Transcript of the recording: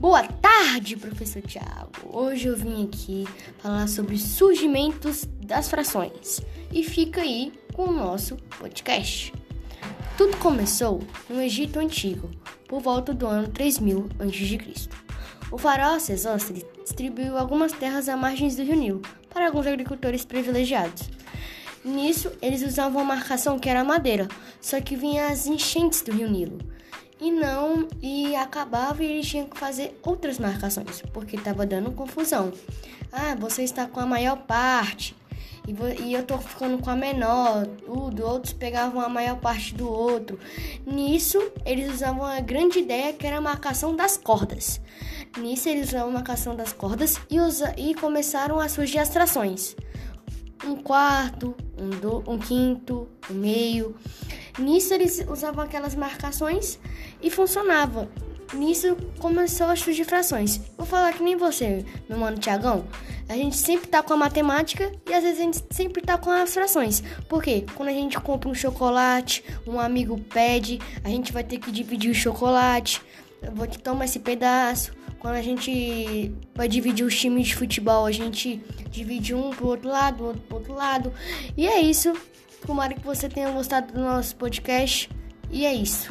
Boa tarde, professor Tiago. Hoje eu vim aqui falar sobre surgimentos das frações e fica aí com o nosso podcast. Tudo começou no Egito Antigo, por volta do ano 3000 a.C. O faraó Sesostri distribuiu algumas terras à margem do rio Nilo para alguns agricultores privilegiados. Nisso, eles usavam uma marcação que era madeira, só que vinha as enchentes do rio Nilo e não e acabava e eles tinham que fazer outras marcações porque estava dando confusão. Ah, você está com a maior parte e, e eu tô ficando com a menor, tudo. Outros pegavam a maior parte do outro. Nisso eles usavam a grande ideia que era a marcação das cordas. Nisso eles usavam a marcação das cordas e, usa, e começaram a surgir as trações. Um quarto, um, do, um quinto, um meio. Nisso eles usavam aquelas marcações e funcionava. Nisso começou as frações. Vou falar que nem você, meu mano Tiagão. A gente sempre tá com a matemática e às vezes a gente sempre tá com as frações. Por quê? Quando a gente compra um chocolate, um amigo pede, a gente vai ter que dividir o chocolate. Eu vou te tomar esse pedaço. Quando a gente vai dividir os times de futebol, a gente divide um pro outro lado, outro pro outro lado. E é isso. Tomara que você tenha gostado do nosso podcast. E é isso.